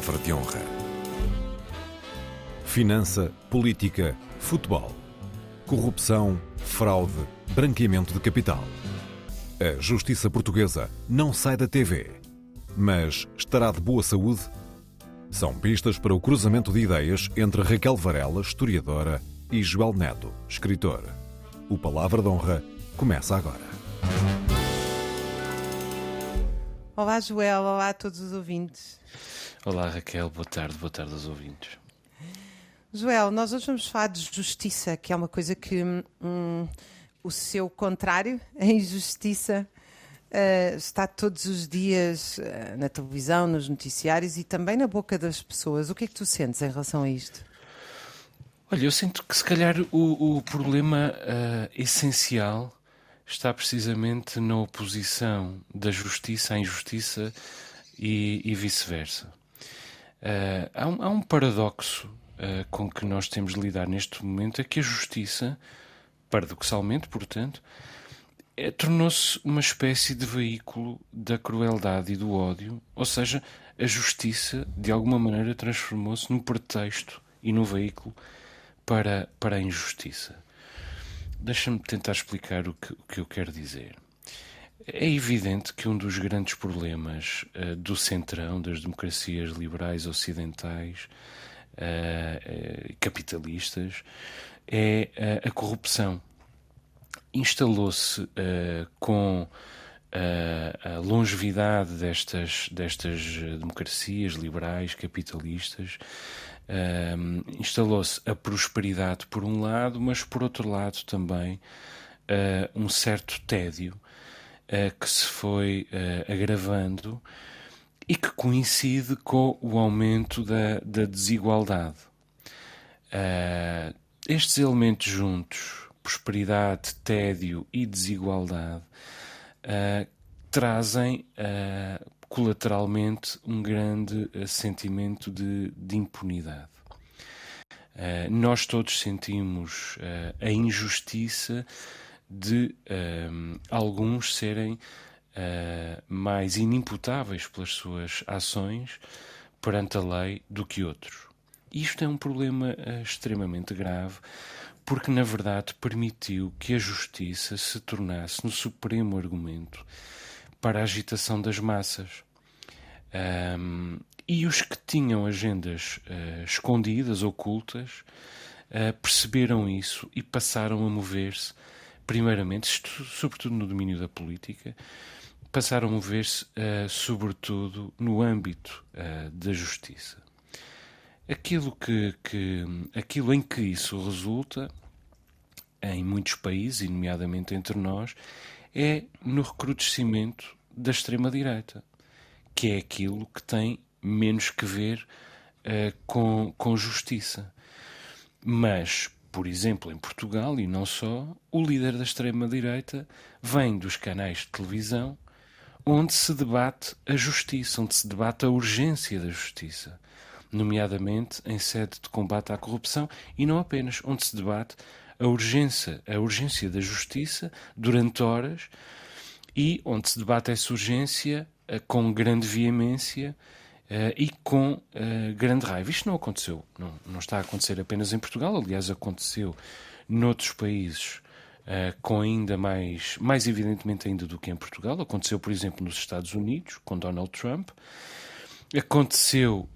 palavra de honra. Finança, política, futebol. Corrupção, fraude, branqueamento de capital. A justiça portuguesa não sai da TV. Mas estará de boa saúde? São pistas para o cruzamento de ideias entre Raquel Varela, historiadora, e Joel Neto, escritor. O Palavra de Honra começa agora. Olá, Joel. Olá a todos os ouvintes. Olá, Raquel. Boa tarde. Boa tarde aos ouvintes. Joel, nós hoje vamos falar de justiça, que é uma coisa que hum, o seu contrário, a injustiça, uh, está todos os dias uh, na televisão, nos noticiários e também na boca das pessoas. O que é que tu sentes em relação a isto? Olha, eu sinto que se calhar o, o problema uh, essencial está precisamente na oposição da justiça à injustiça e, e vice-versa. Uh, há, um, há, um, paradoxo uh, com que nós temos de lidar neste momento, é que a justiça, paradoxalmente, portanto, é, tornou-se uma espécie de veículo da crueldade e do ódio, ou seja, a justiça, de alguma maneira, transformou-se num pretexto e num veículo para, para a injustiça. Deixa-me tentar explicar o que, o que eu quero dizer. É evidente que um dos grandes problemas uh, do centrão, das democracias liberais ocidentais, uh, capitalistas, é a corrupção. Instalou-se com a longevidade destas, destas democracias liberais, capitalistas, instalou-se a prosperidade por um lado, mas por outro lado também um certo tédio uh, que se foi uh, agravando e que coincide com o aumento da, da desigualdade. estes elementos juntos, prosperidade, tédio e desigualdade, trazem colateralmente um grande uh, sentimento de, de impunidade. Uh, nós todos sentimos uh, a injustiça de alguns serem mais inimputáveis pelas suas ações perante a lei do que outros. Isto é um problema extremamente grave porque, na verdade, permitiu que a justiça se tornasse no supremo argumento para a agitação das massas. Um, e os que tinham agendas uh, escondidas, ocultas, uh, perceberam isso e passaram a mover-se, primeiramente, sobretudo no domínio da política, passaram a mover-se, uh, sobretudo, no âmbito da justiça. Aquilo, que, que, aquilo em que isso resulta, em muitos países, e nomeadamente entre nós, é no recrudescimento da extrema-direita, que é aquilo que tem menos que ver uh, com, com justiça. Mas, por exemplo, em Portugal e não só, o líder da extrema-direita vem dos canais de televisão onde se debate a justiça, onde se debate a urgência da justiça, nomeadamente em sede de combate à corrupção e não apenas, onde se debate a urgência, a urgência da justiça durante horas e onde se debate essa urgência uh, com grande veemência uh, e com uh, grande raiva. Isto não aconteceu, não, não está a acontecer apenas em Portugal, aliás, aconteceu noutros países. Uh, com ainda mais, mais evidentemente ainda do que em Portugal. Aconteceu, por exemplo, nos Estados Unidos, com Donald Trump. Aconteceu,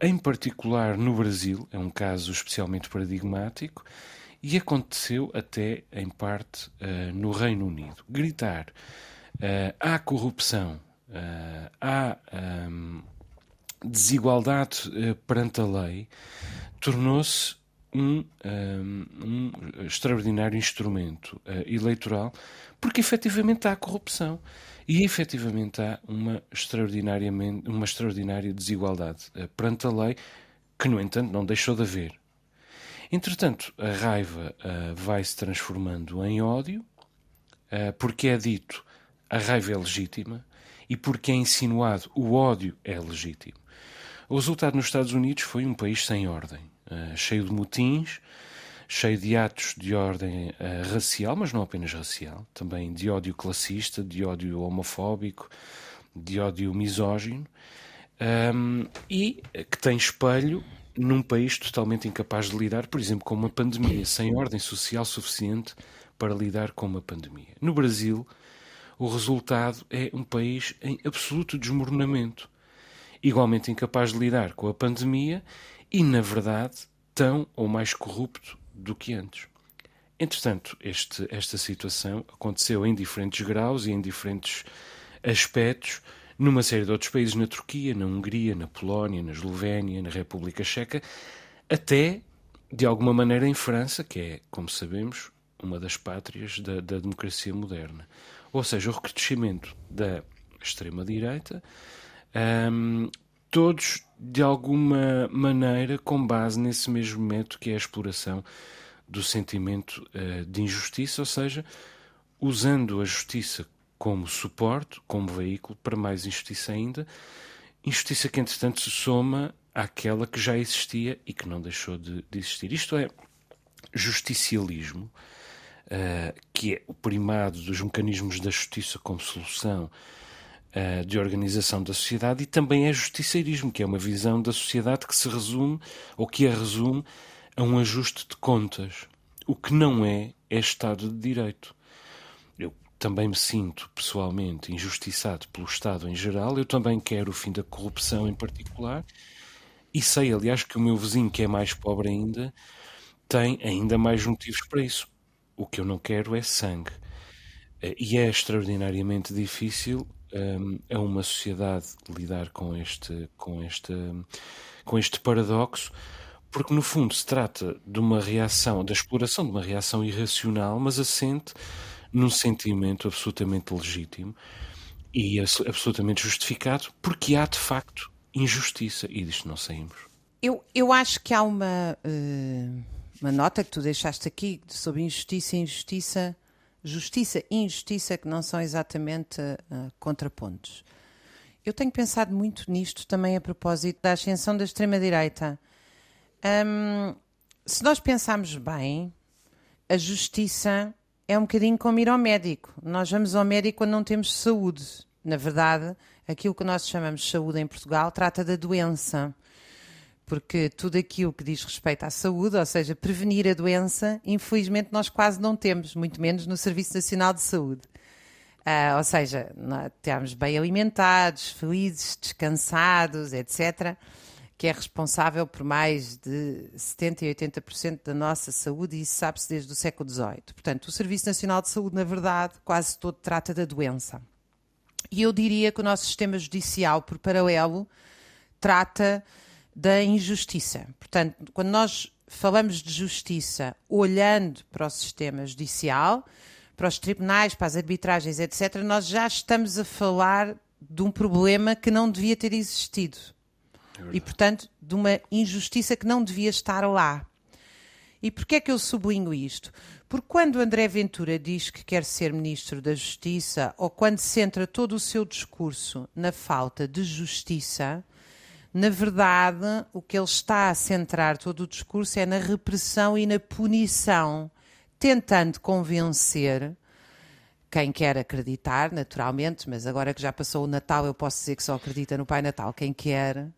em particular, no Brasil, é um caso especialmente paradigmático. E aconteceu até, em parte, no Reino Unido. Gritar uh, há corrupção, há um, desigualdade uh, perante a lei, tornou-se um, um, um, extraordinário instrumento eleitoral, porque efetivamente há corrupção e efetivamente há uma, extraordinariamente, uma extraordinária desigualdade perante a lei, que, no entanto, não deixou de haver. Entretanto, a raiva vai se transformando em ódio, porque é dito a raiva é legítima e porque é insinuado o ódio é legítimo. O resultado nos Estados Unidos foi um país sem ordem, uh, cheio de motins, cheio de atos de ordem uh, racial, mas não apenas racial, também de ódio classista, de ódio homofóbico, de ódio misógino. um, e que tem espelho num país totalmente incapaz de lidar, por exemplo, com uma pandemia, sem ordem social suficiente para lidar com uma pandemia. No Brasil, o resultado é um país em absoluto desmoronamento, igualmente incapaz de lidar com a pandemia e, na verdade, tão ou mais corrupto do que antes. Entretanto, este, esta situação aconteceu em diferentes graus e em diferentes aspectos numa série de outros países, na Turquia, na Hungria, na Polónia, na Eslovénia, na República Checa, até, de alguma maneira, em França, que é, como sabemos, uma das pátrias da, da democracia moderna. Ou seja, o recrudescimento da extrema-direita, um, todos, de alguma maneira, com base nesse mesmo método que é a exploração do sentimento uh, de injustiça, ou seja, usando a justiça como suporte, como veículo para mais injustiça ainda, injustiça que entretanto se soma àquela que já existia e que não deixou de, de existir. Isto é justicialismo, uh, que é o primado dos mecanismos da justiça como solução uh, de organização da sociedade, e também é justiceirismo, que é uma visão da sociedade que se resume, ou que a resume, a um ajuste de contas. O que não é, é Estado de Direito também me sinto pessoalmente injustiçado pelo Estado em geral, eu também quero o fim da corrupção em particular, e sei, aliás, que o meu vizinho, que é mais pobre ainda, tem ainda mais motivos para isso. O que eu não quero é sangue. Eh, e é extraordinariamente difícil um, a uma sociedade lidar com este, com, este, com este paradoxo, porque no fundo se trata de uma reação, da exploração de uma reação irracional, mas assente num sentimento absolutamente legítimo e absolutamente justificado, porque há de facto injustiça e disto não saímos. Eu, eu acho que há uma, uh, uma nota que tu deixaste aqui sobre injustiça injustiça, justiça e injustiça que não são exatamente uh, contrapontos. Eu tenho pensado muito nisto também a propósito da ascensão da extrema-direita. Um, se nós pensarmos bem, a justiça é um bocadinho como ir ao médico. Nós vamos ao médico quando não temos saúde. Na verdade, aquilo que nós chamamos de saúde em Portugal trata da doença. Porque tudo aquilo que diz respeito à saúde, ou seja, prevenir a doença, infelizmente nós quase não temos, muito menos no Serviço Nacional de Saúde. Uh, ou seja, estamos bem alimentados, felizes, descansados, etc que é responsável por mais de 70% e 80% da nossa saúde, e isso sabe-se desde o século XVIII. Portanto, o Serviço Nacional de Saúde, na verdade, quase todo trata da doença. E eu diria que o nosso sistema judicial, por paralelo, trata da injustiça. Portanto, quando nós falamos de justiça olhando para o sistema judicial, para os tribunais, para as arbitragens, etc., nós já estamos a falar de um problema que não devia ter existido e, portanto, de uma injustiça que não devia estar lá. E porquê é que eu sublinho isto? Porque quando André Ventura diz que quer ser Ministro da Justiça, ou quando centra todo o seu discurso na falta de justiça, na verdade, o que ele está a centrar todo o discurso é na repressão e na punição, tentando convencer quem quer acreditar, naturalmente, mas agora que já passou o Natal, eu posso dizer que só acredita no Pai Natal quem quer, uh,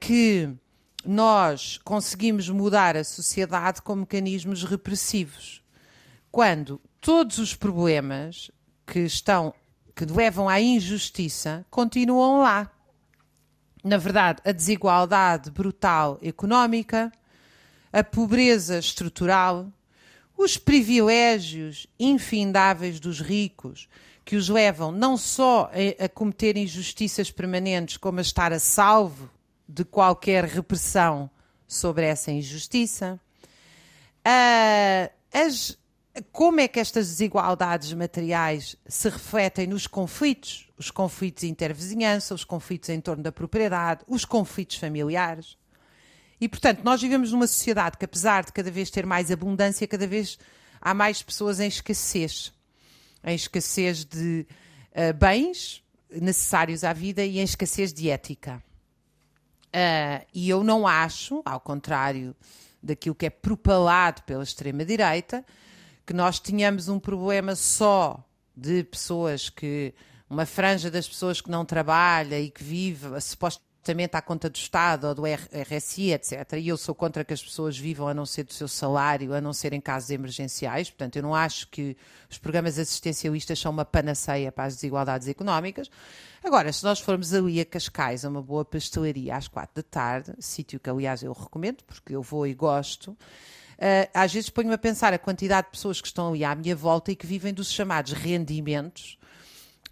que nós conseguimos mudar a sociedade com mecanismos repressivos. Quando todos os problemas que estão que levam à injustiça continuam lá. Na verdade, a desigualdade brutal económica, a pobreza estrutural, os privilégios infindáveis dos ricos, que os levam não só a, cometer injustiças permanentes, como a estar a salvo de qualquer repressão sobre essa injustiça. Uh, as, como é que estas desigualdades materiais se refletem nos conflitos? Os conflitos intervizinhança, os conflitos em torno da propriedade, os conflitos familiares. E, portanto, nós vivemos numa sociedade que, apesar de cada vez ter mais abundância, cada vez há mais pessoas em escassez. Em escassez de uh, bens necessários à vida e em escassez de ética. Uh, e eu não acho, ao contrário daquilo que é propalado pela extrema-direita, que nós tínhamos um problema só de pessoas que uma franja das pessoas que não trabalha e que vive supostamente à conta do Estado ou do RSI, etc. E eu sou contra que as pessoas vivam a não ser do seu salário, a não ser em casos emergenciais. Portanto, eu não acho que os programas assistencialistas são uma panaceia para as desigualdades económicas. Agora, se nós formos ali a Cascais, a uma boa pastelaria às quatro da tarde, sítio que aliás eu recomendo, porque eu vou e gosto, Uh, às vezes ponho-me a pensar a quantidade de pessoas que estão ali à minha volta e que vivem dos chamados rendimentos,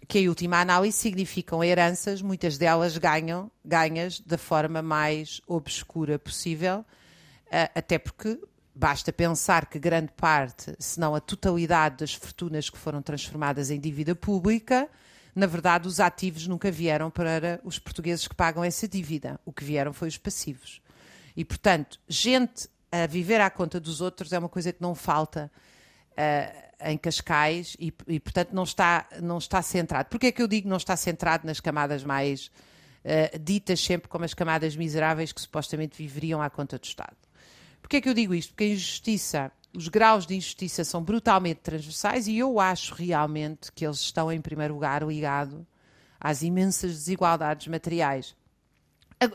que em última análise significam heranças, muitas delas ganham, ganhas da forma mais obscura possível, uh, até porque basta pensar que grande parte, se não a totalidade das fortunas que foram transformadas em dívida pública, na verdade, os ativos nunca vieram para os portugueses que pagam essa dívida. O que vieram foi os passivos. E, portanto, gente a viver à conta dos outros é uma coisa que não falta uh, em Cascais e, e, portanto, não está, não está centrado. Porquê é que eu digo não está centrado nas camadas mais uh, ditas sempre como as camadas miseráveis que supostamente viveriam à conta do Estado? Porquê é que eu digo isto? Porque a injustiça, os graus de injustiça são brutalmente transversais e eu acho realmente que eles estão, em primeiro lugar, ligados às imensas desigualdades materiais.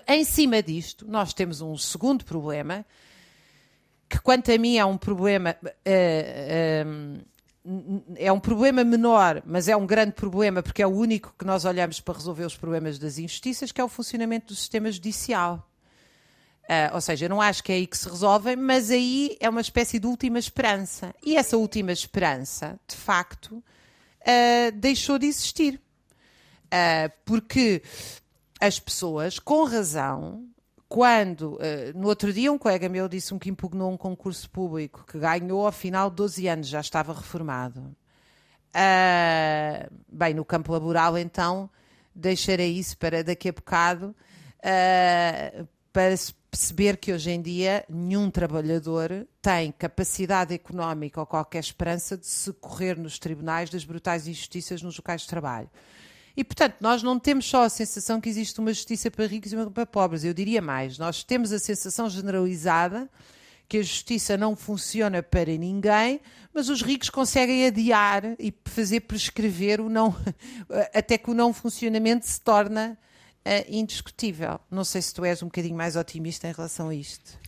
Em cima disto, nós temos um segundo problema, que quanto a mim é um problema. Uh, é um problema menor, mas é um grande problema porque é o único que nós olhamos para resolver os problemas das injustiças, que é o funcionamento do sistema judicial. Uh, ou seja, eu não acho que é aí que se resolvem, mas aí é uma espécie de última esperança. E essa última esperança, de facto, uh, deixou de existir. Uh, porque as pessoas, com razão, quando, uh, no outro dia, um colega meu disse-me que impugnou um concurso público que ganhou ao final de 12 anos, já estava reformado. Uh, bem, no campo laboral, então, deixarei isso para daqui a bocado, uh, para perceber que hoje em dia nenhum trabalhador tem capacidade económica ou qualquer esperança de se correr nos tribunais das brutais injustiças nos locais de trabalho. E, portanto, nós não temos só a sensação que existe uma justiça para ricos e uma para pobres. Eu diria mais, nós temos a sensação generalizada que a justiça não funciona para ninguém, mas os ricos conseguem adiar e fazer prescrever o não, até que o não funcionamento se torna uh, indiscutível. Não sei se tu és um bocadinho mais otimista em relação a isto.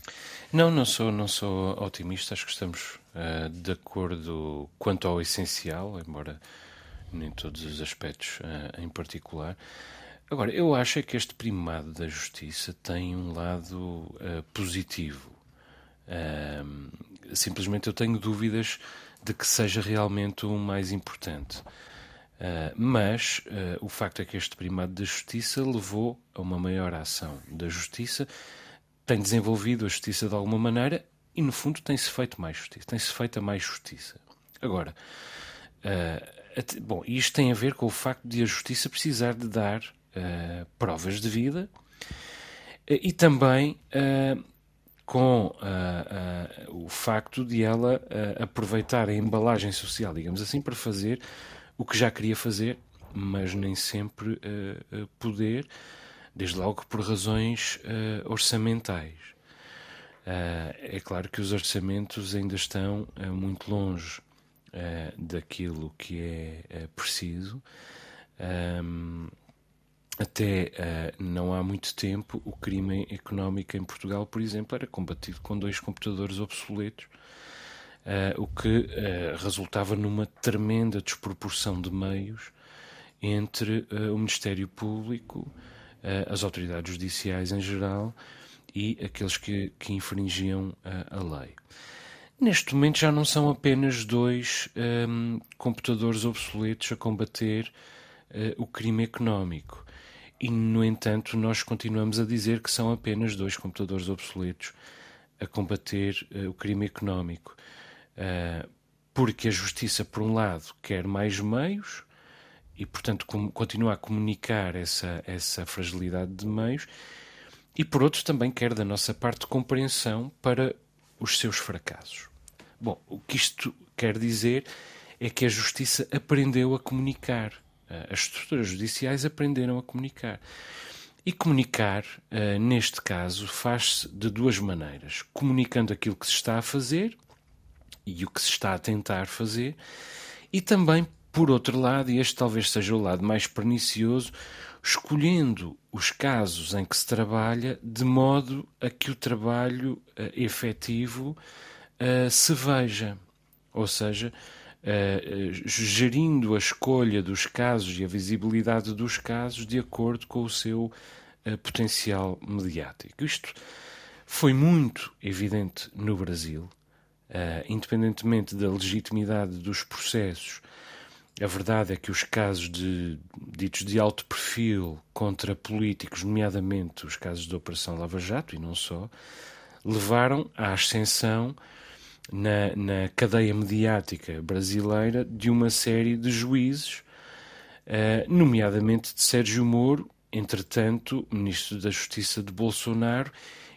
Não, não sou, não sou otimista. Acho que estamos uh, de acordo quanto ao essencial, embora nem todos os aspectos uh, em particular. Agora, eu acho é que este primado da justiça tem um lado uh, positivo. Uh, simplesmente eu tenho dúvidas de que seja realmente o mais importante. Uh, mas o facto é que este primado da justiça levou a uma maior ação da justiça, tem desenvolvido a justiça de alguma maneira e, no fundo, tem-se feito mais justiça, tem-se feito a mais justiça. Agora, Bom, isto tem a ver com o facto de a justiça precisar de dar uh, provas de vida uh, e também uh, com o facto de ela aproveitar a embalagem social, digamos assim, para fazer o que já queria fazer, mas nem sempre poder, desde logo por razões orçamentais. é claro que os orçamentos ainda estão muito longe uh, daquilo que é uh, preciso. Um, até uh, não há muito tempo, o crime económico em Portugal, por exemplo, era combatido com dois computadores obsoletos, uh, o que uh, resultava numa tremenda desproporção de meios entre o Ministério Público, as autoridades judiciais em geral e aqueles que, que infringiam a lei. Neste momento já não são apenas dois um, computadores obsoletos a combater uh, o crime económico. E, no entanto, nós continuamos a dizer que são apenas dois computadores obsoletos a combater uh, o crime económico. Uh, porque a justiça, por um lado, quer mais meios e, portanto, continua a comunicar essa, essa fragilidade de meios, e, por outro, também quer da nossa parte compreensão para os seus fracassos. Bom, o que isto quer dizer é que a justiça aprendeu a comunicar. Eh, as estruturas judiciais aprenderam a comunicar. E comunicar, eh, neste caso, faz-se de duas maneiras: comunicando aquilo que se está a fazer e o que se está a tentar fazer, e também por outro lado, e este talvez seja o lado mais pernicioso, escolhendo os casos em que se trabalha de modo a que o trabalho uh, efetivo uh, se veja. Ou seja, uh, gerindo a escolha dos casos e a visibilidade dos casos de acordo com o seu potencial mediático. Isto foi muito evidente no Brasil, independentemente da legitimidade dos processos a verdade é que os casos de, ditos de alto perfil contra políticos, nomeadamente os casos da Operação Lava Jato e não só, levaram à ascensão na, na cadeia mediática brasileira de uma série de juízes, uh, nomeadamente de Sérgio Moro, entretanto, ministro da Justiça de Bolsonaro,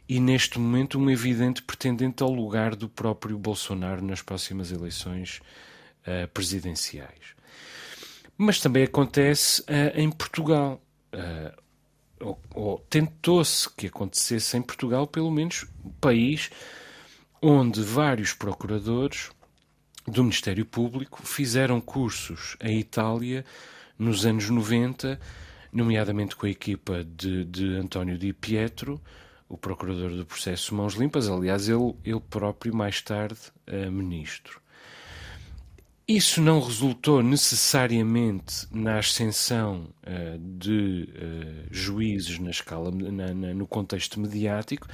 e neste momento um evidente pretendente ao lugar do próprio Bolsonaro nas próximas eleições uh, presidenciais mas também acontece uh, em Portugal. Uh, ou, ou tentou-se que acontecesse em Portugal, pelo menos, um país onde vários procuradores do Ministério Público fizeram cursos em Itália nos anos 90, nomeadamente com a equipa de, de António Di Pietro, o procurador do processo Mãos Limpas, aliás, ele, ele próprio mais tarde uh, ministro. Isso não resultou necessariamente na ascensão uh, de uh, juízes na escala, na, na, no contexto mediático,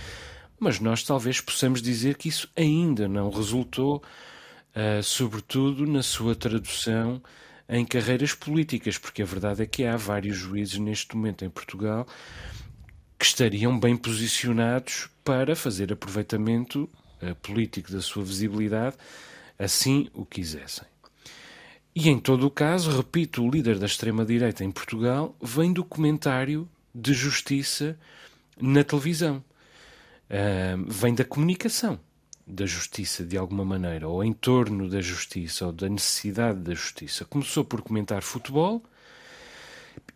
mas nós talvez possamos dizer que isso ainda não resultou, uh, sobretudo na sua tradução em carreiras políticas, porque a verdade é que há vários juízes neste momento em Portugal que estariam bem posicionados para fazer aproveitamento político da sua visibilidade, assim o quisessem. E em todo o caso, repito, o líder da extrema-direita em Portugal vem do comentário de justiça na televisão. Uh, vem da comunicação da justiça, de alguma maneira, ou em torno da justiça, ou da necessidade da justiça. Começou por comentar futebol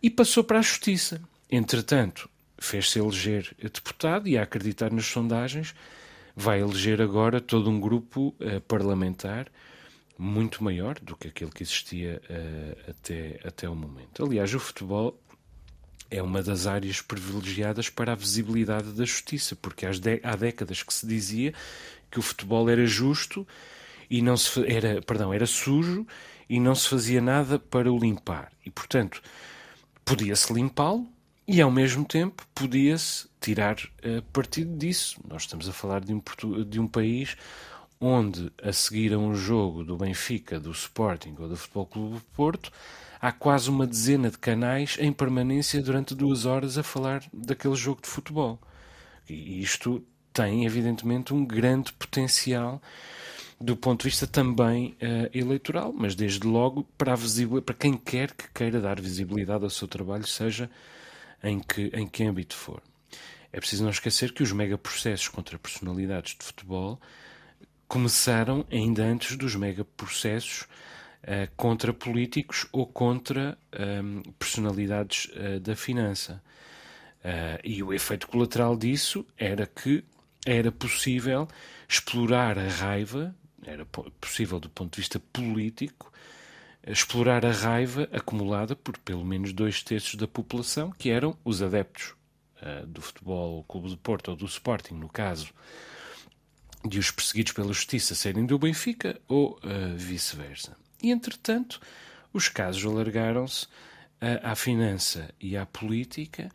e passou para a justiça. Entretanto, fez-se eleger deputado e, a acreditar nas sondagens, vai eleger agora todo um grupo uh, parlamentar muito maior do que aquele que existia uh, até, até o momento. Aliás, o futebol é uma das áreas privilegiadas para a visibilidade da justiça, porque há décadas que se dizia que o futebol era justo e não se era, perdão, era sujo e não se fazia nada para o limpar. E, portanto, podia-se limpá-lo e, ao mesmo tempo, podia-se tirar uh, partido disso. Nós estamos a falar de um, de um país onde, a seguir a um jogo do Benfica, do Sporting ou do Futebol Clube do Porto, há quase uma dezena de canais em permanência durante duas horas a falar daquele jogo de futebol. E isto tem, evidentemente, um grande potencial do ponto de vista também uh, eleitoral, mas desde logo para, para quem quer que queira dar visibilidade ao seu trabalho, seja em que, em que âmbito for. É preciso não esquecer que os megaprocessos contra personalidades de futebol começaram ainda antes dos megaprocessos uh, contra políticos ou contra um, ehm, personalidades uh, da finança. Uh, e o efeito colateral disso era que era possível explorar a raiva, era possível do ponto de vista político, explorar a raiva acumulada por pelo menos dois terços da população, que eram os adeptos do futebol Clube de Porto ou do Sporting, no caso, de os perseguidos pela justiça serem do Benfica ou uh, vice-versa. E, entretanto, os casos alargaram-se uh, à finança e à política,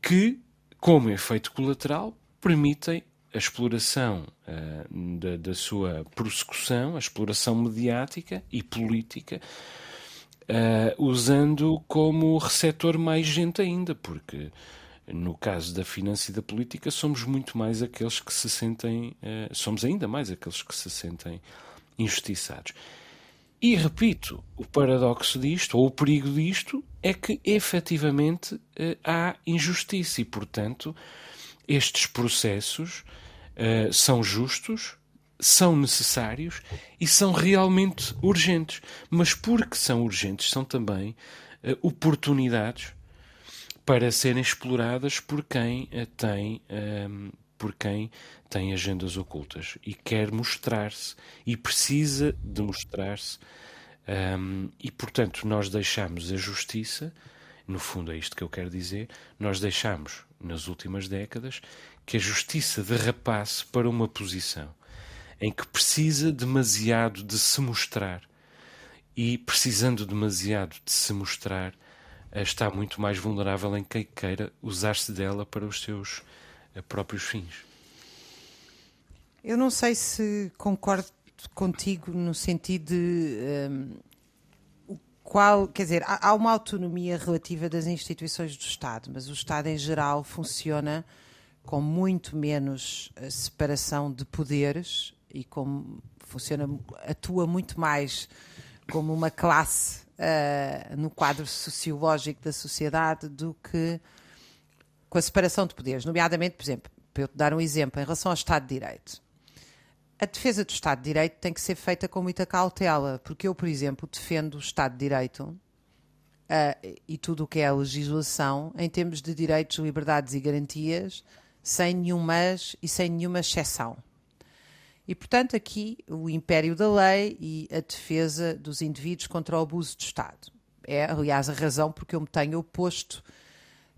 que, como efeito colateral, permitem a exploração uh, da, da, sua prossecução, a exploração mediática e política, usando como receptor mais gente ainda, porque no caso da finança e da política, somos muito mais aqueles que se sentem, uh, somos ainda mais aqueles que se sentem injustiçados. E repito, o paradoxo disto, ou o perigo disto, é que efetivamente uh, há injustiça e, portanto, estes processos uh, são justos, são necessários e são realmente urgentes. Mas porque são urgentes, são também oportunidades para serem exploradas por quem eh, tem um, ehm, por quem tem agendas ocultas e quer mostrar-se e precisa de mostrar-se Um, e, portanto, nós deixamos a justiça, no fundo é isto que eu quero dizer, nós deixamos, nas últimas décadas, que a justiça derrapasse para uma posição em que precisa demasiado de se mostrar e, precisando demasiado de se mostrar, está muito mais vulnerável em quem queira usar-se dela para os seus eh, próprios fins. Eu não sei se concordo contigo no sentido de um, qual, quer dizer, há, há, uma autonomia relativa das instituições do Estado, mas o Estado em geral funciona com muito menos eh, separação de poderes e como funciona, atua muito mais como uma classe uh, no quadro sociológico da sociedade do que com a separação de poderes, nomeadamente, por exemplo, para eu te dar um exemplo, em relação ao Estado de Direito. A defesa do Estado de Direito tem que ser feita com muita cautela, porque eu, por exemplo, defendo o Estado de Direito uh, e tudo o que é a legislação em termos de direitos, liberdades e garantias, sem nenhum mas e sem nenhuma exceção. E, portanto, aqui o império da lei e a defesa dos indivíduos contra o abuso do Estado. É, aliás, a razão porque eu me tenho oposto,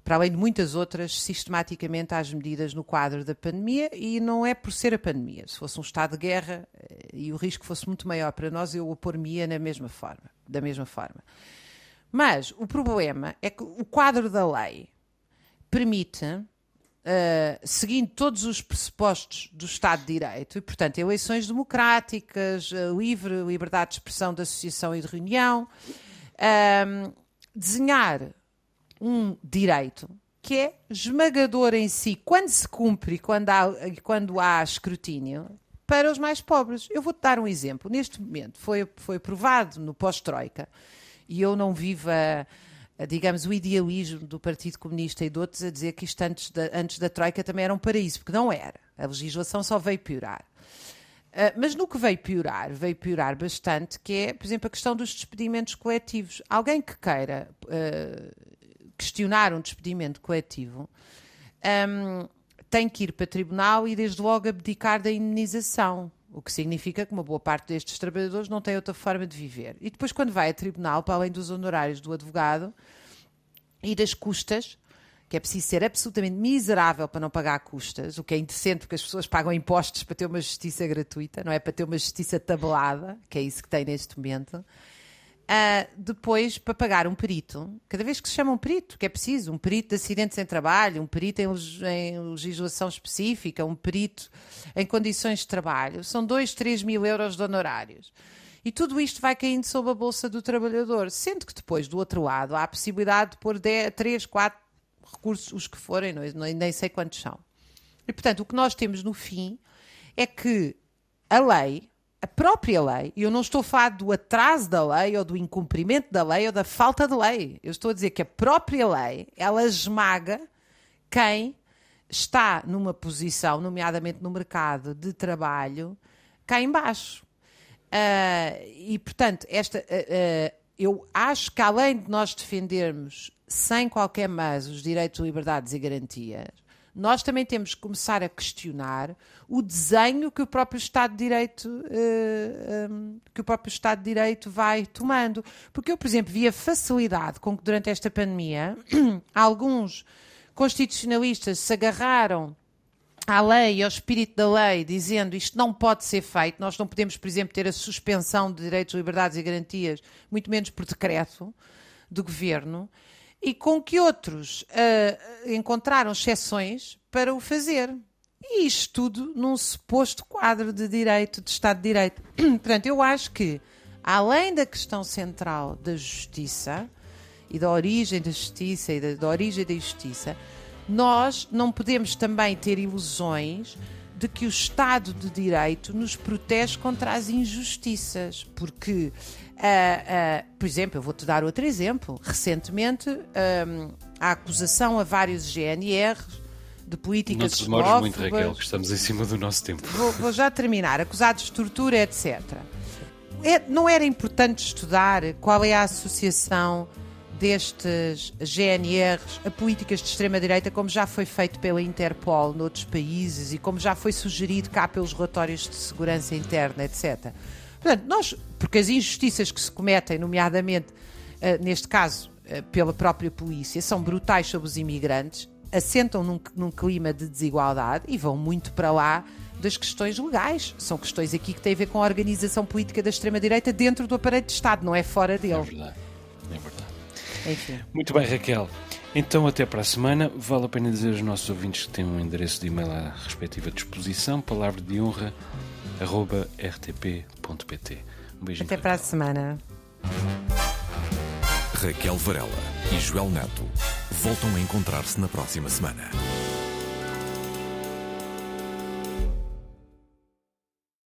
para além de muitas outras, sistematicamente às medidas no quadro da pandemia, e não é por ser a pandemia. Se fosse um estado de guerra eh, e o risco fosse muito maior para nós, eu opor-me-ia na mesma forma, da mesma forma. Mas o problema é que o quadro da lei permite Uh, seguindo todos os pressupostos do Estado de Direito, e, portanto, eleições democráticas, uh, livre liberdade de expressão, de associação e de reunião, desenhar um direito que é esmagador em si, quando se cumpre e quando há, quando há escrutínio, para os mais pobres. Eu vou-te dar um exemplo. Neste momento, foi, foi aprovado no pós-Troika, e eu não vivo a digamos, o idealismo do Partido Comunista e de outros a dizer que isto antes da, antes da Troika também era um paraíso, porque não era. A legislação só veio piorar. Uh, mas no que veio piorar, veio piorar bastante, que é, por exemplo, a questão dos despedimentos coletivos. Alguém que queira uh, questionar um despedimento coletivo um, tem que ir para tribunal e, desde logo, abdicar da indenização. O que significa que uma boa parte destes trabalhadores não tem outra forma de viver. E depois, quando vai a tribunal, para além dos honorários do advogado e das custas, que é preciso ser absolutamente miserável para não pagar custas, o que é indecente porque as pessoas pagam impostos para ter uma justiça gratuita, não é para ter uma justiça tabelada, que é isso que tem neste momento. Uh, depois, para pagar um perito, cada vez que se chama um perito, que é preciso, um perito de acidentes em trabalho, um perito em, em legislação específica, um perito em condições de trabalho, são 2, 3 mil euros de honorários. E tudo isto vai caindo sob a bolsa do trabalhador, sendo que depois, do outro lado, há a possibilidade de pôr 10, 3, 4 recursos, os que forem, não, nem sei quantos são. E, portanto, o que nós temos no fim é que a lei, a própria lei, e eu não estou a falar do atraso da lei ou do incumprimento da lei ou da falta de lei. Eu estou a dizer que a própria lei, ela esmaga quem está numa posição, nomeadamente no mercado de trabalho, cá embaixo. Uh, e, portanto, esta, uh, uh, eu acho que além de nós defendermos sem qualquer mais os direitos, liberdades e garantias, nós também temos que começar a questionar o desenho que o próprio Estado de Direito eh, um, que o próprio Estado de Direito vai tomando. Porque eu, por exemplo, vi a facilidade com que durante esta pandemia alguns constitucionalistas se agarraram à lei e ao espírito da lei, dizendo isto não pode ser feito, nós não podemos, por exemplo, ter a suspensão de direitos, liberdades e garantias, muito menos por decreto do governo e com que outros uh, encontraram exceções para o fazer. E isto tudo num suposto quadro de direito, de Estado de Direito. Portanto, eu acho que, além da questão central da justiça e da origem da justiça e da, da origem da justiça, nós não podemos também ter ilusões de que o Estado de Direito nos protege contra as injustiças, porque Uh, uh, por exemplo, eu vou-te dar outro exemplo. Recentemente, um, a acusação a vários GNRs de políticas Não te demores muito, Raquel, que estamos em cima do nosso tempo. Vou, vou já terminar. Acusados de tortura, etc. É, não era importante estudar qual é a associação destes GNRs a políticas de extrema-direita, como já foi feito pela Interpol noutros países e como já foi sugerido cá pelos relatórios de segurança interna, etc Portanto, nós, porque as injustiças que se cometem, nomeadamente, uh, neste caso, uh, pela própria polícia, são brutais sobre os imigrantes, assentam num, num clima de desigualdade e vão muito para lá das questões legais. São questões aqui que têm a ver com a organização política da extrema-direita dentro do aparelho de Estado, não é fora dele. É verdade. É verdade. Enfim. Muito bem, Raquel. Então, até para a semana. Vale a pena dizer aos nossos ouvintes que têm um endereço de e-mail à respectiva disposição, palavra de honra, arroba rtp.pt. Um beijinho. Até para a semana. Raquel Varela e Joel Neto voltam a encontrar-se na próxima semana.